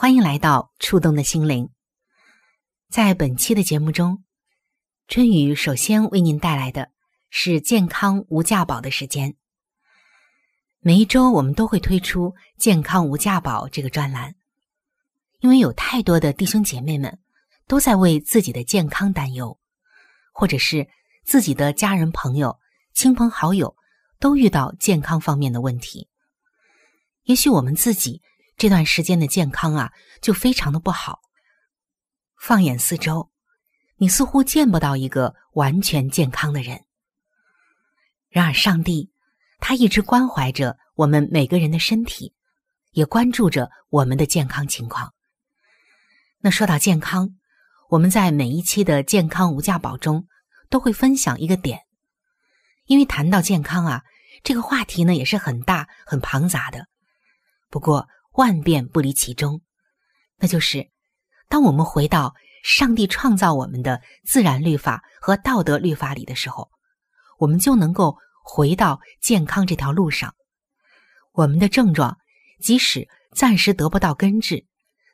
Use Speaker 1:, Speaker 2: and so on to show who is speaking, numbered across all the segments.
Speaker 1: 欢迎来到触动的心灵。在本期的节目中，春雨首先为您带来的是健康无价宝的时间。每一周，我们都会推出“健康无价宝”这个专栏，因为有太多的弟兄姐妹们都在为自己的健康担忧，或者是自己的家人、朋友、亲朋好友都遇到健康方面的问题。也许我们自己这段时间的健康啊，就非常的不好。放眼四周，你似乎见不到一个完全健康的人。然而，上帝。他一直关怀着我们每个人的身体，也关注着我们的健康情况。那说到健康，我们在每一期的健康无价宝中都会分享一个点，因为谈到健康啊，这个话题呢也是很大很庞杂的。不过万变不离其中，那就是当我们回到上帝创造我们的自然律法和道德律法里的时候，我们就能够。回到健康这条路上，我们的症状即使暂时得不到根治，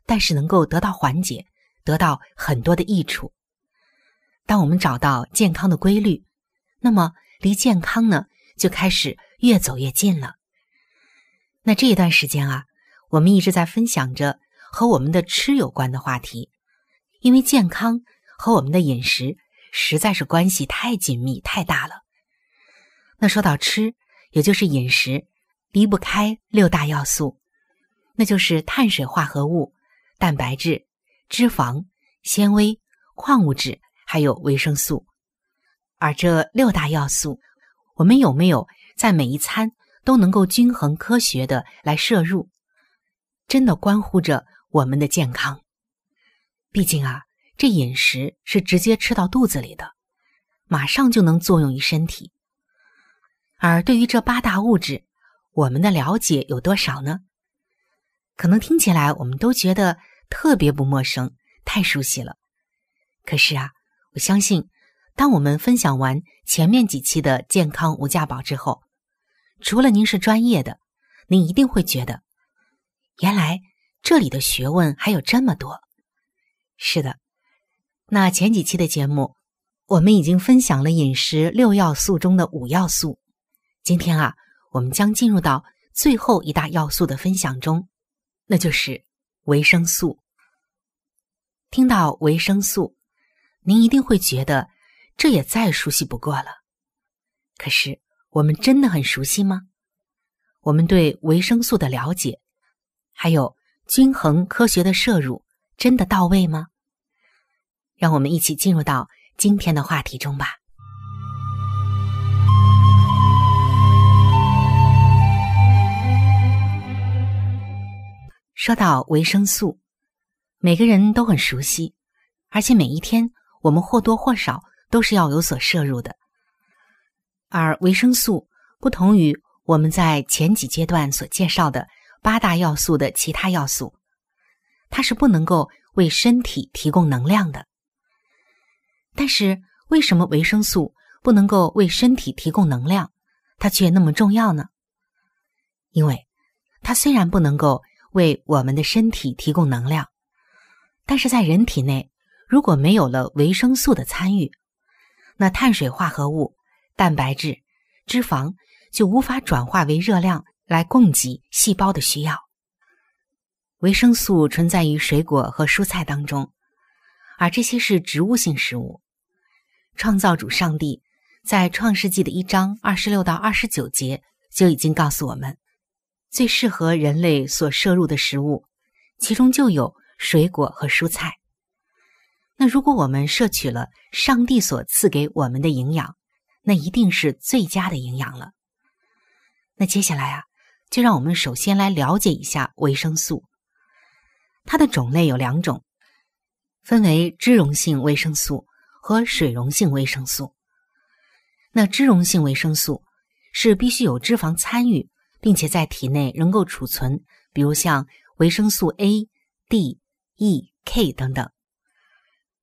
Speaker 1: 但是能够得到缓解，得到很多的益处。当我们找到健康的规律，那么离健康呢就开始越走越近了。那这一段时间啊，我们一直在分享着和我们的吃有关的话题，因为健康和我们的饮食实在是关系太紧密、太大了。那说到吃，也就是饮食，离不开六大要素，那就是碳水化合物、蛋白质、脂肪、纤维、矿物质，还有维生素。而这六大要素，我们有没有在每一餐都能够均衡科学的来摄入，真的关乎着我们的健康。毕竟啊，这饮食是直接吃到肚子里的，马上就能作用于身体。而对于这八大物质，我们的了解有多少呢？可能听起来我们都觉得特别不陌生，太熟悉了。可是啊，我相信，当我们分享完前面几期的健康无价宝之后，除了您是专业的，您一定会觉得，原来这里的学问还有这么多。是的，那前几期的节目，我们已经分享了饮食六要素中的五要素。今天啊，我们将进入到最后一大要素的分享中，那就是维生素。听到维生素，您一定会觉得这也再熟悉不过了。可是，我们真的很熟悉吗？我们对维生素的了解，还有均衡科学的摄入，真的到位吗？让我们一起进入到今天的话题中吧。说到维生素，每个人都很熟悉，而且每一天我们或多或少都是要有所摄入的。而维生素不同于我们在前几阶段所介绍的八大要素的其他要素，它是不能够为身体提供能量的。但是，为什么维生素不能够为身体提供能量，它却那么重要呢？因为，它虽然不能够为我们的身体提供能量，但是在人体内，如果没有了维生素的参与，那碳水化合物、蛋白质、脂肪就无法转化为热量来供给细胞的需要。维生素存在于水果和蔬菜当中，而这些是植物性食物。创造主上帝在创世纪的一章二十六到二十九节就已经告诉我们，最适合人类所摄入的食物，其中就有水果和蔬菜。那如果我们摄取了上帝所赐给我们的营养，那一定是最佳的营养了。那接下来啊，就让我们首先来了解一下维生素。它的种类有两种，分为脂溶性维生素。和水溶性维生素，那脂溶性维生素是必须有脂肪参与，并且在体内能够储存，比如像维生素 A、D、E、K 等等；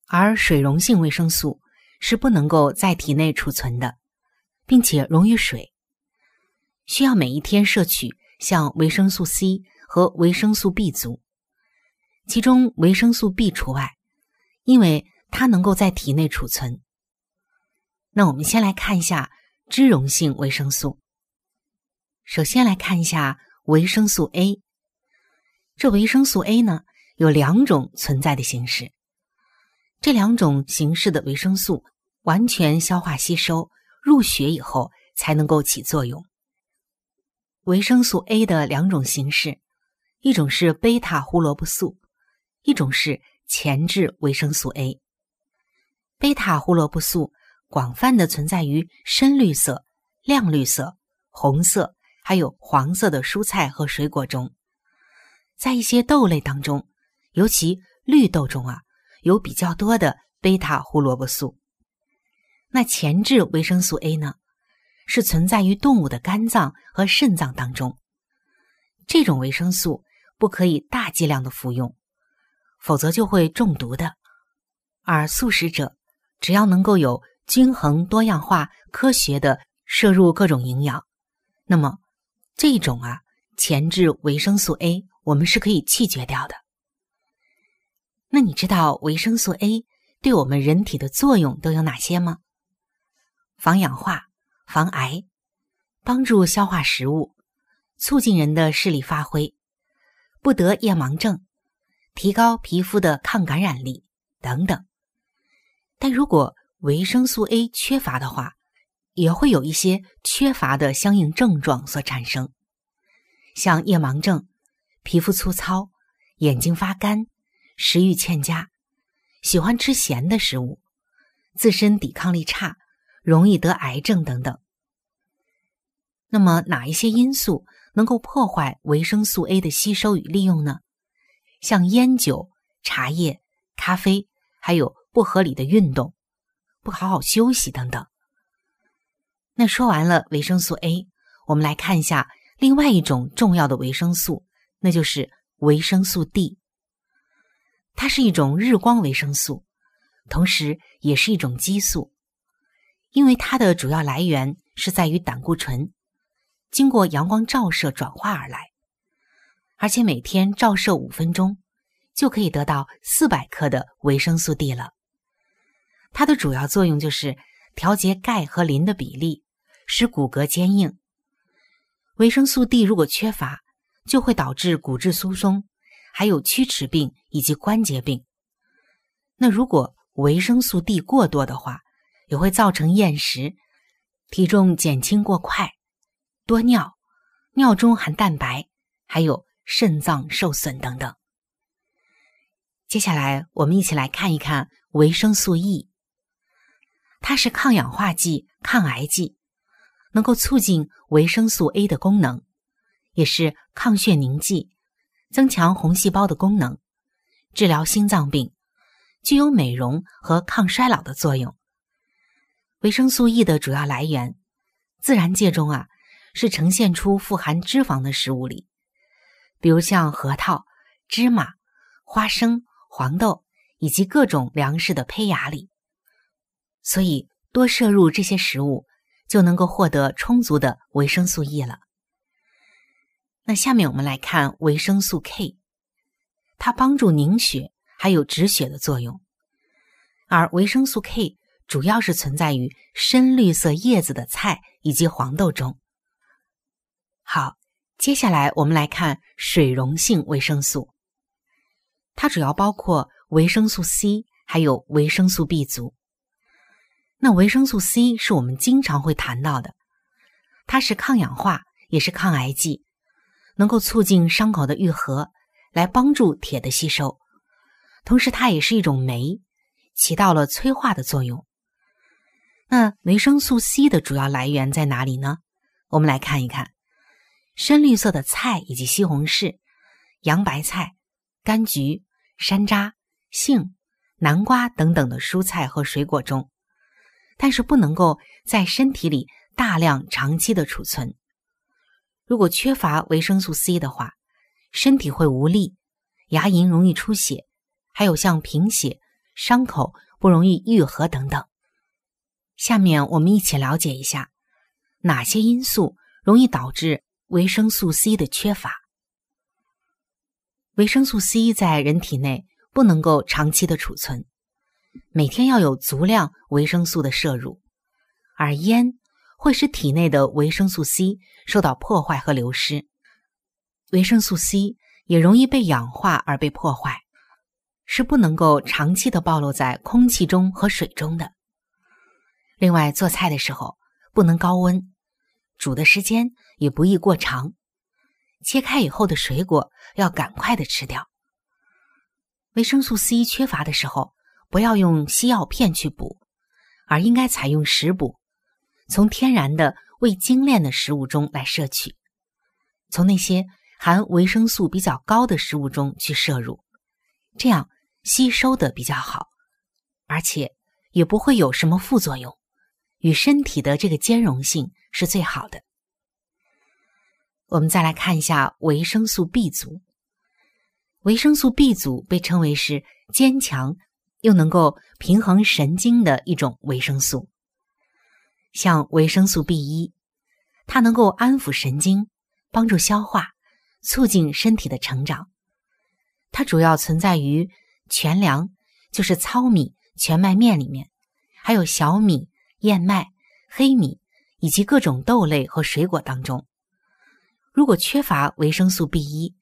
Speaker 1: 而水溶性维生素是不能够在体内储存的，并且溶于水，需要每一天摄取像维生素 C 和维生素 B 族，其中维生素 B 除外，因为。它能够在体内储存。那我们先来看一下脂溶性维生素。首先来看一下维生素 A。这维生素 A 呢有两种存在的形式，这两种形式的维生素完全消化吸收入血以后才能够起作用。维生素 A 的两种形式，一种是贝塔胡萝卜素，一种是前置维生素 A。贝塔胡萝卜素广泛的存在于深绿色、亮绿色、红色，还有黄色的蔬菜和水果中，在一些豆类当中，尤其绿豆中啊，有比较多的贝塔胡萝卜素。那前置维生素 A 呢，是存在于动物的肝脏和肾脏当中。这种维生素不可以大剂量的服用，否则就会中毒的。而素食者。只要能够有均衡、多样化、科学的摄入各种营养，那么这种啊前置维生素 A 我们是可以弃绝掉的。那你知道维生素 A 对我们人体的作用都有哪些吗？防氧化、防癌、帮助消化食物、促进人的视力发挥、不得夜盲症、提高皮肤的抗感染力等等。但如果维生素 A 缺乏的话，也会有一些缺乏的相应症状所产生，像夜盲症、皮肤粗糙、眼睛发干、食欲欠佳、喜欢吃咸的食物、自身抵抗力差、容易得癌症等等。那么，哪一些因素能够破坏维生素 A 的吸收与利用呢？像烟酒、茶叶、咖啡，还有。不合理的运动，不好好休息等等。那说完了维生素 A，我们来看一下另外一种重要的维生素，那就是维生素 D。它是一种日光维生素，同时也是一种激素，因为它的主要来源是在于胆固醇，经过阳光照射转化而来，而且每天照射五分钟，就可以得到四百克的维生素 D 了。它的主要作用就是调节钙和磷的比例，使骨骼坚硬。维生素 D 如果缺乏，就会导致骨质疏松，还有龋齿病以及关节病。那如果维生素 D 过多的话，也会造成厌食、体重减轻过快、多尿、尿中含蛋白，还有肾脏受损等等。接下来，我们一起来看一看维生素 E。它是抗氧化剂、抗癌剂，能够促进维生素 A 的功能，也是抗血凝剂，增强红细胞的功能，治疗心脏病，具有美容和抗衰老的作用。维生素 E 的主要来源，自然界中啊是呈现出富含脂肪的食物里，比如像核桃、芝麻、花生、黄豆以及各种粮食的胚芽里。所以，多摄入这些食物，就能够获得充足的维生素 E 了。那下面我们来看维生素 K，它帮助凝血，还有止血的作用。而维生素 K 主要是存在于深绿色叶子的菜以及黄豆中。好，接下来我们来看水溶性维生素，它主要包括维生素 C 还有维生素 B 族。那维生素 C 是我们经常会谈到的，它是抗氧化，也是抗癌剂，能够促进伤口的愈合，来帮助铁的吸收。同时，它也是一种酶。起到了催化的作用。那维生素 C 的主要来源在哪里呢？我们来看一看，深绿色的菜以及西红柿、洋白菜、柑橘、山楂、杏、南瓜等等的蔬菜和水果中，但是不能够在身体里大量长期的储存。如果缺乏维生素 C 的话，身体会无力，牙龈容易出血，还有像贫血。伤口不容易愈合等等。下面我们一起了解一下哪些因素容易导致维生素 C 的缺乏。维生素 C 在人体内不能够长期的储存，每天要有足量维生素的摄入，而烟会使体内的维生素 C 受到破坏和流失，维生素 C 也容易被氧化而被破坏。是不能够长期的暴露在空气中和水中的。另外，做菜的时候不能高温，煮的时间也不宜过长。切开以后的水果要赶快的吃掉。维生素 C 缺乏的时候，不要用西药片去补，而应该采用食补，从天然的未精炼的食物中来摄取，从那些含维生素比较高的食物中去摄入，这样。吸收的比较好，而且也不会有什么副作用，与身体的这个兼容性是最好的。我们再来看一下维生素 B 族。维生素 B 族被称为是坚强又能够平衡神经的一种维生素。像维生素 B 一，它能够安抚神经，帮助消化，促进身体的成长。它主要存在于。全粮就是糙米、全麦面里面，还有小米、燕麦、黑米以及各种豆类和水果当中。如果缺乏维生素 B 一，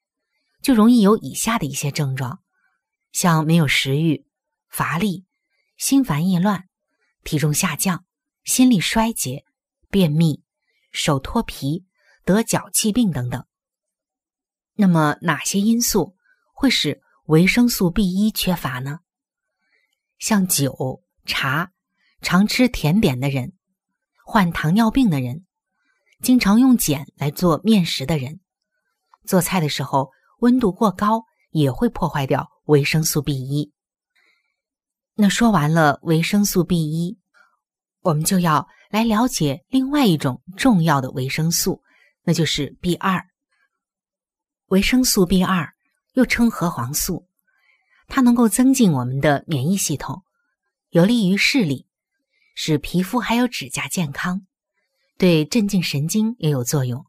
Speaker 1: 就容易有以下的一些症状，像没有食欲、乏力、心烦意乱、体重下降、心力衰竭、便秘、手脱皮、得脚气病等等。那么哪些因素会使？维生素 B 一缺乏呢？像酒、茶、常吃甜点的人、患糖尿病的人、经常用碱来做面食的人、做菜的时候温度过高也会破坏掉维生素 B 一。那说完了维生素 B 一，我们就要来了解另外一种重要的维生素，那就是 B 二。维生素 B 二。又称核黄素，它能够增进我们的免疫系统，有利于视力，使皮肤还有指甲健康，对镇静神经也有作用。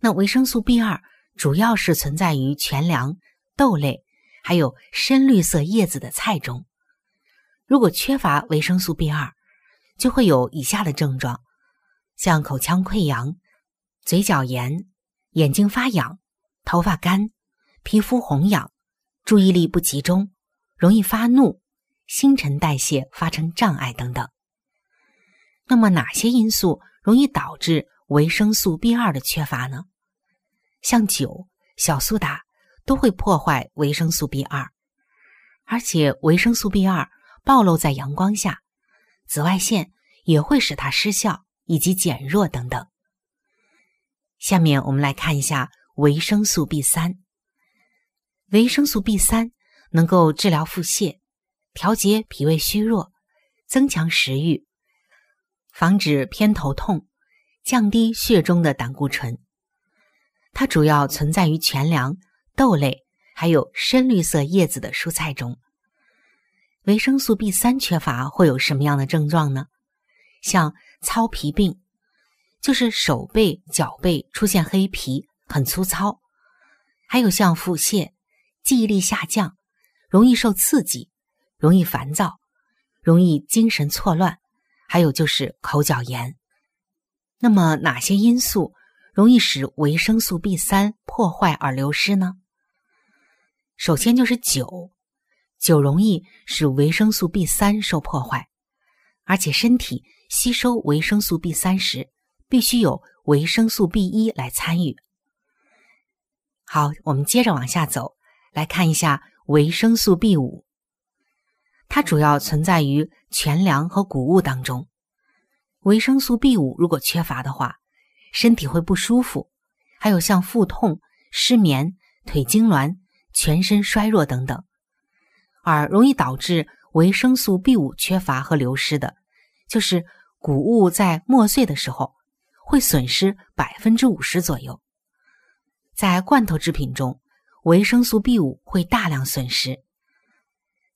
Speaker 1: 那维生素 B 二主要是存在于全粮、豆类，还有深绿色叶子的菜中。如果缺乏维生素 B 二，就会有以下的症状，像口腔溃疡、嘴角炎、眼睛发痒、头发干。皮肤红痒，注意力不集中，容易发怒，新陈代谢发生障碍等等。那么哪些因素容易导致维生素 B 二的缺乏呢？像酒、小苏打都会破坏维生素 B 二，而且维生素 B 二暴露在阳光下，紫外线也会使它失效以及减弱等等。下面我们来看一下维生素 B 三。维生素 B 三能够治疗腹泻，调节脾胃虚弱，增强食欲，防止偏头痛，降低血中的胆固醇。它主要存在于全粮、豆类还有深绿色叶子的蔬菜中。维生素 B 三缺乏会有什么样的症状呢？像糙皮病，就是手背、脚背出现黑皮，很粗糙；还有像腹泻、记忆力下降、容易受刺激、容易烦躁、容易精神错乱，还有就是口角炎。那么哪些因素容易使维生素 B 三破坏而流失呢？首先就是酒，酒容易使维生素 B 三受破坏，而且身体吸收维生素 B 三时必须有维生素 B 一来参与。好，我们接着往下走，来看一下维生素 B 五，它主要存在于全粮和谷物当中。维生素 B 五如果缺乏的话，身体会不舒服，还有像腹痛、失眠、腿痉挛、全身衰弱等等。而容易导致维生素 B 五缺乏和流失的，就是谷物在磨碎的时候会损失百分之五十左右。在罐头制品中，维生素 B 五会大量损失。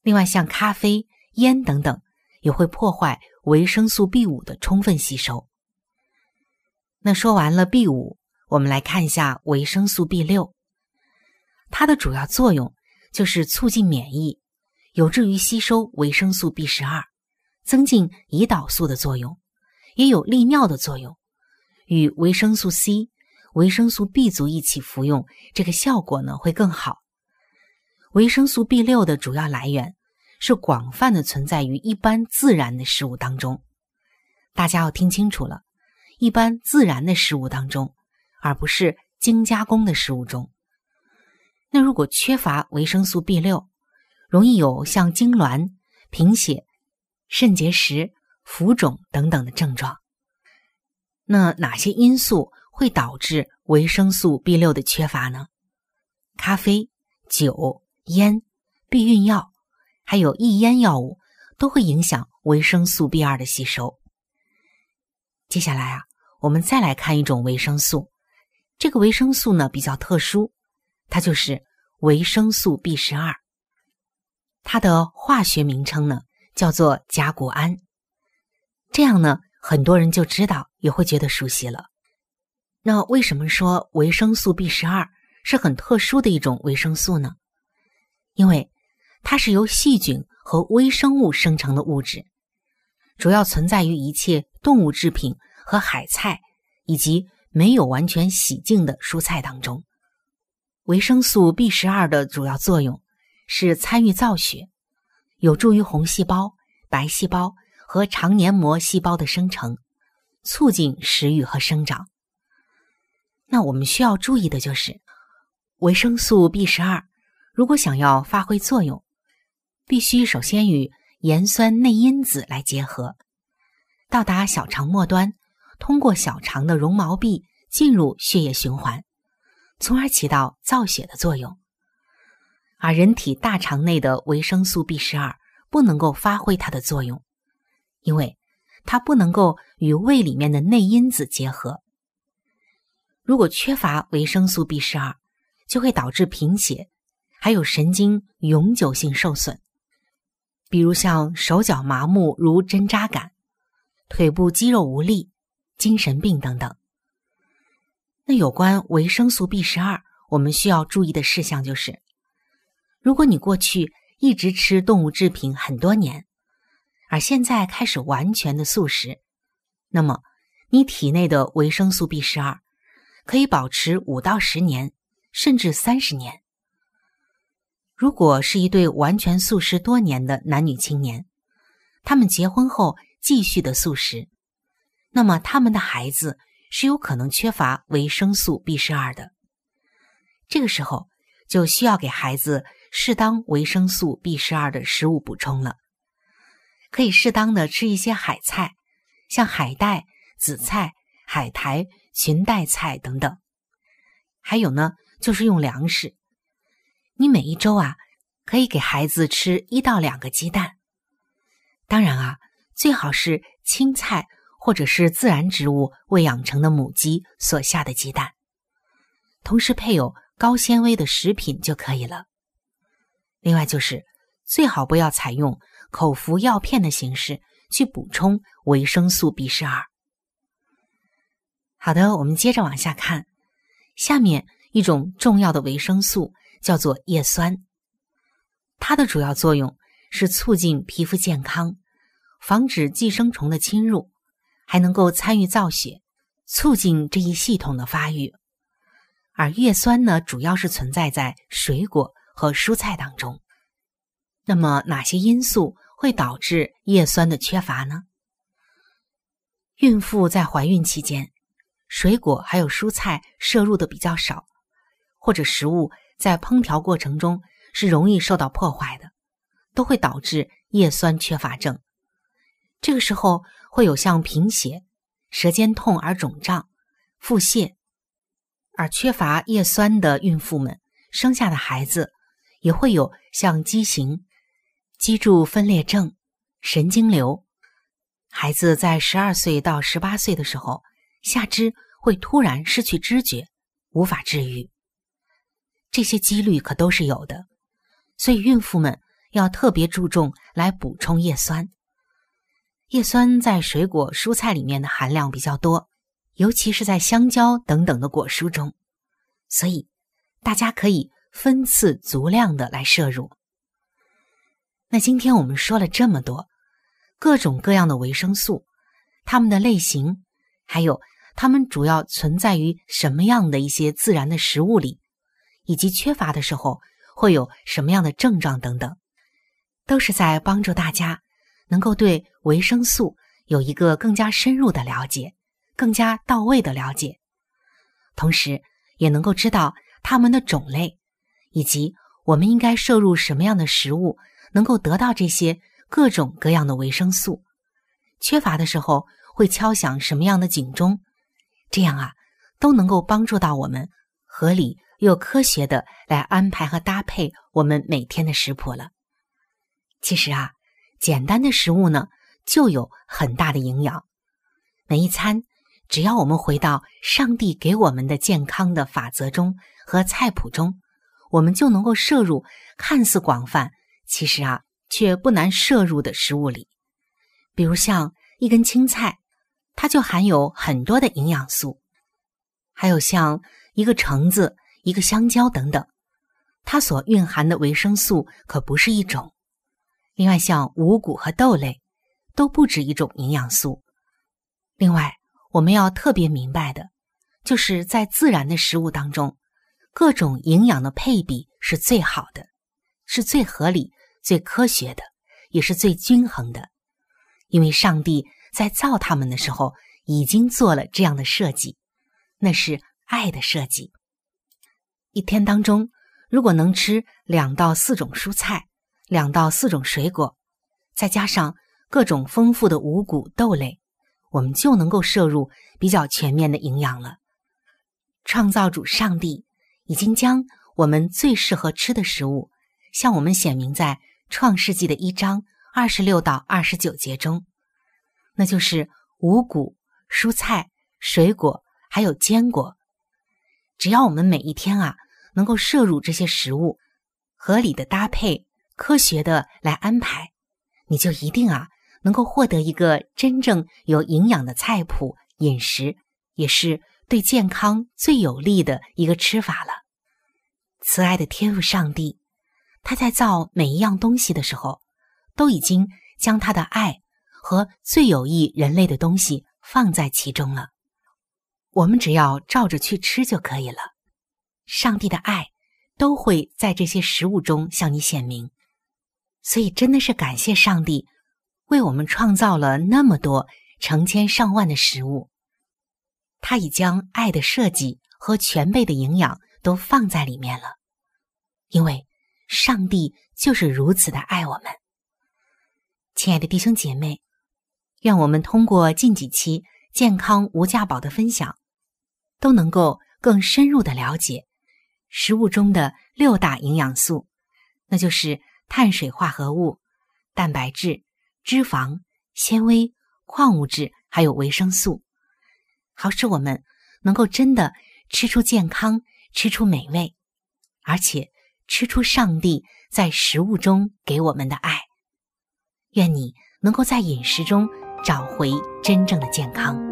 Speaker 1: 另外，像咖啡、烟等等，也会破坏。维生素 B 五的充分吸收。那说完了 B 五，我们来看一下维生素 B 六。它的主要作用就是促进免疫，有助于吸收维生素 B 十二，增进胰岛素的作用，也有利尿的作用。与维生素 C、维生素 B 族一起服用，这个效果呢会更好。维生素 B 六的主要来源。是广泛的存在于一般自然的食物当中，大家要听清楚了，一般自然的食物当中，而不是精加工的食物中。那如果缺乏维生素 B 六，容易有像痉挛、贫血、肾结石、浮肿等等的症状。那哪些因素会导致维生素 B 六的缺乏呢？咖啡、酒、烟、避孕药。还有抑烟药物都会影响维生素 B 二的吸收。接下来啊，我们再来看一种维生素，这个维生素呢比较特殊，它就是维生素 B 十二。它的化学名称呢叫做甲钴胺。这样呢，很多人就知道，也会觉得熟悉了。那为什么说维生素 B 十二是很特殊的一种维生素呢？因为它是由细菌和微生物生成的物质，主要存在于一切动物制品和海菜，以及没有完全洗净的蔬菜当中。维生素 B 十二的主要作用是参与造血，有助于红细胞、白细胞和肠黏膜细胞的生成，促进食欲和生长。那我们需要注意的就是，维生素 B 十二如果想要发挥作用，必须首先与盐酸内因子来结合，到达小肠末端，通过小肠的绒毛壁进入血液循环，从而起到造血的作用。而人体大肠内的维生素 B 十二不能够发挥它的作用，因为它不能够与胃里面的内因子结合。如果缺乏维生素 B 十二，就会导致贫血，还有神经永久性受损。比如像手脚麻木如针扎感、腿部肌肉无力、精神病等等。那有关维生素 B 十二，我们需要注意的事项就是：如果你过去一直吃动物制品很多年，而现在开始完全的素食，那么你体内的维生素 B 十二可以保持五到十年，甚至三十年。如果是一对完全素食多年的男女青年，他们结婚后继续的素食，那么他们的孩子是有可能缺乏维生素 B 十二的。这个时候就需要给孩子适当维生素 B 十二的食物补充了，可以适当的吃一些海菜，像海带、紫菜、海苔、裙带菜等等。还有呢，就是用粮食。你每一周啊，可以给孩子吃一到两个鸡蛋。当然啊，最好是青菜或者是自然植物喂养成的母鸡所下的鸡蛋，同时配有高纤维的食品就可以了。另外就是最好不要采用口服药片的形式去补充维生素 B 十二。好的，我们接着往下看，下面一种重要的维生素叫做叶酸，它的主要作用是促进皮肤健康，防止寄生虫的侵入，还能够参与造血，促进这一系统的发育。而叶酸呢，主要是存在在水果和蔬菜当中。那么，哪些因素会导致叶酸的缺乏呢？孕妇在怀孕期间，水果还有蔬菜摄入的比较少，或者食物在烹调过程中是容易受到破坏的，都会导致叶酸缺乏症。这个时候会有像贫血、舌尖痛而肿胀、腹泻。而缺乏叶酸的孕妇们生下的孩子也会有像畸形、脊柱分裂症、神经瘤。孩子在十二岁到十八岁的时候，下肢会突然失去知觉，无法治愈。这些几率可都是有的，所以孕妇们要特别注重来补充叶酸。叶酸在水果、蔬菜里面的含量比较多。尤其是在香蕉等等的果蔬中，所以大家可以分次足量的来摄入。那今天我们说了这么多各种各样的维生素，它们的类型，还有它们主要存在于什么样的一些自然的食物里，以及缺乏的时候会有什么样的症状等等，都是在帮助大家能够对维生素有一个更加深入的了解。更加到位的了解，同时也能够知道它们的种类，以及我们应该摄入什么样的食物，能够得到这些各种各样的维生素。缺乏的时候会敲响什么样的警钟？这样啊，都能够帮助到我们合理又科学的来安排和搭配我们每天的食谱了。其实啊，简单的食物呢，就有很大的营养，每一餐。只要我们回到上帝给我们的健康的法则中和菜谱中，我们就能够摄入看似广泛，其实啊却不难摄入的食物里。比如像一根青菜，它就含有很多的营养素；还有像一个橙子、一个香蕉等等，它所蕴含的维生素可不是一种。另外，像五谷和豆类，都不止一种营养素。另外。我们要特别明白的，就是在自然的食物当中，各种营养的配比是最好的，是最合理、最科学的，也是最均衡的。因为上帝在造他们的时候已经做了这样的设计，那是爱的设计。一天当中，如果能吃两到四种蔬菜，两到四种水果，再加上各种丰富的五谷豆类。我们就能够摄入比较全面的营养了。创造主上帝已经将我们最适合吃的食物向我们显明在创世纪的一章二十六到二十九节中，那就是五谷、蔬菜、水果还有坚果。只要我们每一天啊能够摄入这些食物，合理的搭配、科学的来安排，你就一定啊。能够获得一个真正有营养的菜谱饮食，也是对健康最有利的一个吃法了。慈爱的天父上帝，他在造每一样东西的时候，都已经将他的爱和最有益人类的东西放在其中了。我们只要照着去吃就可以了。上帝的爱都会在这些食物中向你显明，所以真的是感谢上帝。为我们创造了那么多成千上万的食物，他已将爱的设计和全备的营养都放在里面了。因为上帝就是如此的爱我们，亲爱的弟兄姐妹，愿我们通过近几期健康无价宝的分享，都能够更深入的了解食物中的六大营养素，那就是碳水化合物、蛋白质。脂肪、纤维、矿物质，还有维生素，好使我们能够真的吃出健康，吃出美味，而且吃出上帝在食物中给我们的爱。愿你能够在饮食中找回真正的健康。